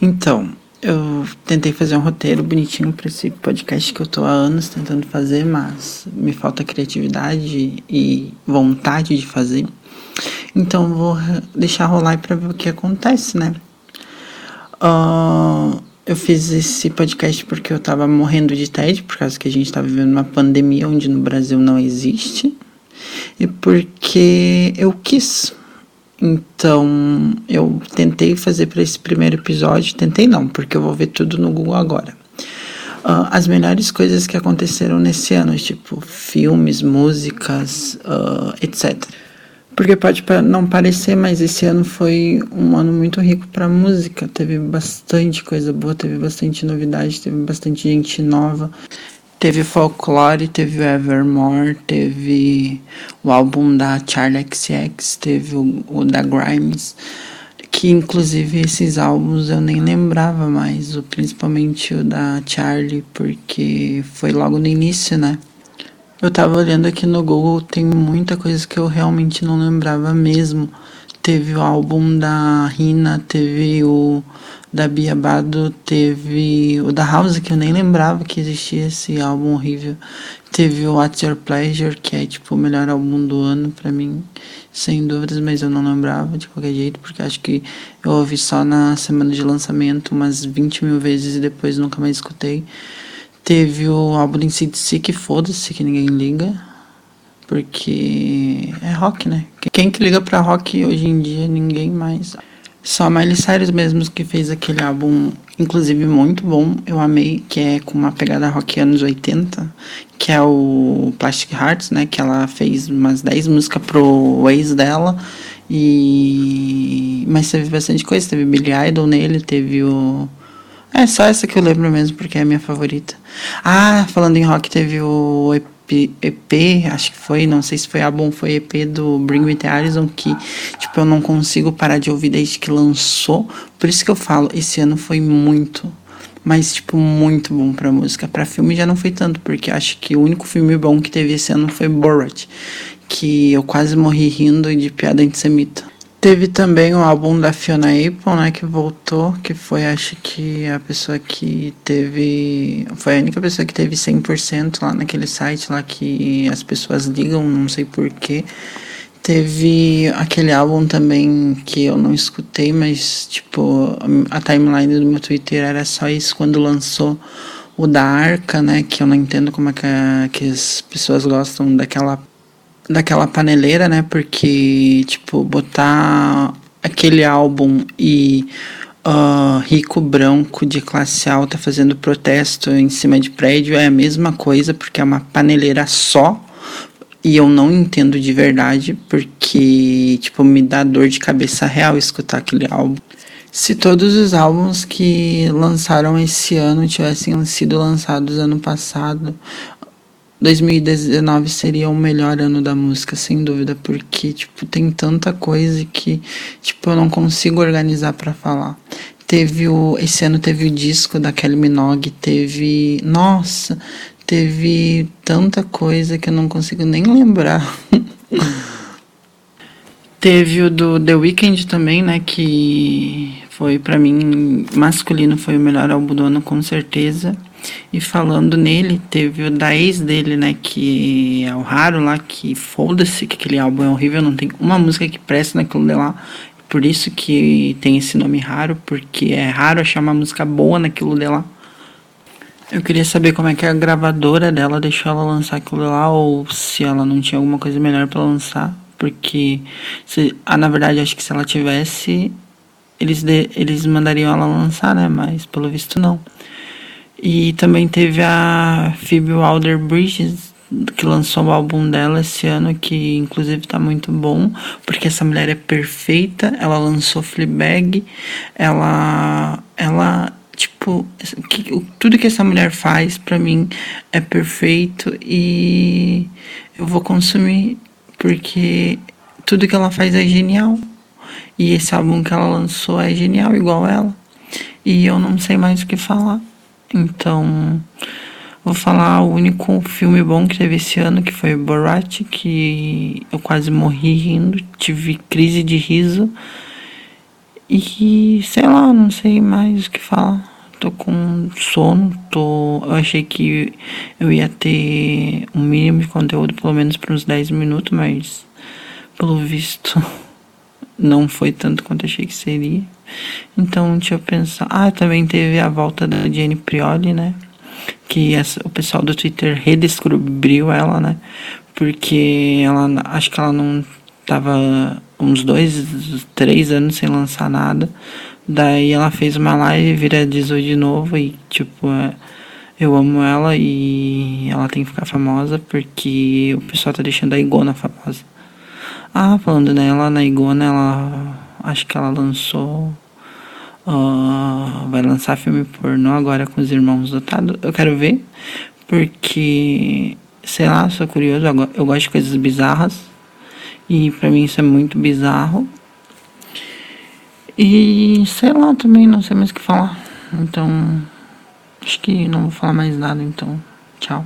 Então, eu tentei fazer um roteiro bonitinho para esse podcast que eu tô há anos tentando fazer, mas me falta criatividade e vontade de fazer. Então vou deixar rolar para ver o que acontece, né? Uh, eu fiz esse podcast porque eu tava morrendo de tédio, por causa que a gente tá vivendo uma pandemia onde no Brasil não existe. E porque eu quis. Então, eu tentei fazer para esse primeiro episódio. Tentei não, porque eu vou ver tudo no Google agora. Uh, as melhores coisas que aconteceram nesse ano, tipo filmes, músicas, uh, etc. Porque pode não parecer, mas esse ano foi um ano muito rico para música. Teve bastante coisa boa, teve bastante novidade, teve bastante gente nova. Teve Folklore, teve Evermore, teve o álbum da Charlie XX, teve o, o da Grimes, que inclusive esses álbuns eu nem lembrava mais, o, principalmente o da Charlie, porque foi logo no início, né? Eu tava olhando aqui no Google, tem muita coisa que eu realmente não lembrava mesmo. Teve o álbum da Rina, teve o da Bia Bado, teve o da House, que eu nem lembrava que existia esse álbum horrível. Teve o What's Your Pleasure, que é tipo o melhor álbum do ano para mim, sem dúvidas, mas eu não lembrava de qualquer jeito, porque acho que eu ouvi só na semana de lançamento umas 20 mil vezes e depois nunca mais escutei. Teve o álbum em si que foda-se, que ninguém liga, porque é rock, né? Quem que liga pra rock hoje em dia? Ninguém mais. Só Miley Cyrus mesmo que fez aquele álbum, inclusive muito bom, eu amei, que é com uma pegada rock anos 80, que é o Plastic Hearts, né? Que ela fez umas 10 músicas pro ex dela. E. Mas teve bastante coisa, teve Billy Idol nele, teve o. É só essa que eu lembro mesmo, porque é a minha favorita. Ah, falando em rock, teve o EP, acho que foi, não sei se foi álbum, foi EP do Bring Me The Horizon, que, tipo, eu não consigo parar de ouvir desde que lançou. Por isso que eu falo, esse ano foi muito, mas, tipo, muito bom pra música. Pra filme já não foi tanto, porque acho que o único filme bom que teve esse ano foi Borat, que eu quase morri rindo de piada antissemita. Teve também o álbum da Fiona Apple, né, que voltou, que foi, acho que, a pessoa que teve... Foi a única pessoa que teve 100% lá naquele site lá que as pessoas ligam, não sei porquê. Teve aquele álbum também que eu não escutei, mas, tipo, a timeline do meu Twitter era só isso quando lançou o da Arca, né, que eu não entendo como é que, as pessoas gostam daquela daquela paneleira, né? Porque, tipo, botar aquele álbum e uh, rico branco de classe alta fazendo protesto em cima de prédio é a mesma coisa, porque é uma paneleira só. E eu não entendo de verdade, porque, tipo, me dá dor de cabeça real escutar aquele álbum. Se todos os álbuns que lançaram esse ano tivessem sido lançados ano passado, 2019 seria o melhor ano da música, sem dúvida, porque, tipo, tem tanta coisa que, tipo, eu não consigo organizar para falar. Teve o. Esse ano teve o disco da Kelly Minogue, teve. Nossa, teve tanta coisa que eu não consigo nem lembrar. teve o do The Weeknd também, né? Que foi para mim masculino, foi o melhor álbum do ano, com certeza. E falando nele, teve o da ex dele, né? Que é o Raro lá, que foda-se que aquele álbum é horrível, não tem uma música que presta naquilo de lá. Por isso que tem esse nome raro, porque é raro achar uma música boa naquilo de lá. Eu queria saber como é que a gravadora dela deixou ela lançar aquilo lá, ou se ela não tinha alguma coisa melhor para lançar. Porque, se, ah, na verdade, acho que se ela tivesse, eles, de, eles mandariam ela lançar, né? Mas pelo visto não. E também teve a Phoebe Waller-Bridges, que lançou o álbum dela esse ano, que inclusive tá muito bom, porque essa mulher é perfeita. Ela lançou Fleabag, ela, ela tipo, que, tudo que essa mulher faz para mim é perfeito e eu vou consumir porque tudo que ela faz é genial. E esse álbum que ela lançou é genial, igual ela. E eu não sei mais o que falar. Então, vou falar o único filme bom que teve esse ano, que foi Borat, que eu quase morri rindo, tive crise de riso. E sei lá, não sei mais o que falar. Tô com sono, tô. Eu achei que eu ia ter um mínimo de conteúdo, pelo menos por uns 10 minutos, mas pelo visto não foi tanto quanto achei que seria. Então eu pensar. Ah, também teve a volta da Jenny Prioli, né? Que essa, o pessoal do Twitter redescobriu ela, né? Porque ela acho que ela não tava uns dois, três anos sem lançar nada. Daí ela fez uma live, viralizou de novo e tipo, é, eu amo ela e ela tem que ficar famosa porque o pessoal tá deixando a Igona famosa. Ah, falando nela, na Igona, ela acho que ela lançou. Uh, vai lançar filme pornô agora com os irmãos dotados. Eu quero ver, porque, sei lá, sou curioso, eu gosto de coisas bizarras. E pra mim isso é muito bizarro. E sei lá também, não sei mais o que falar. Então, acho que não vou falar mais nada, então, tchau.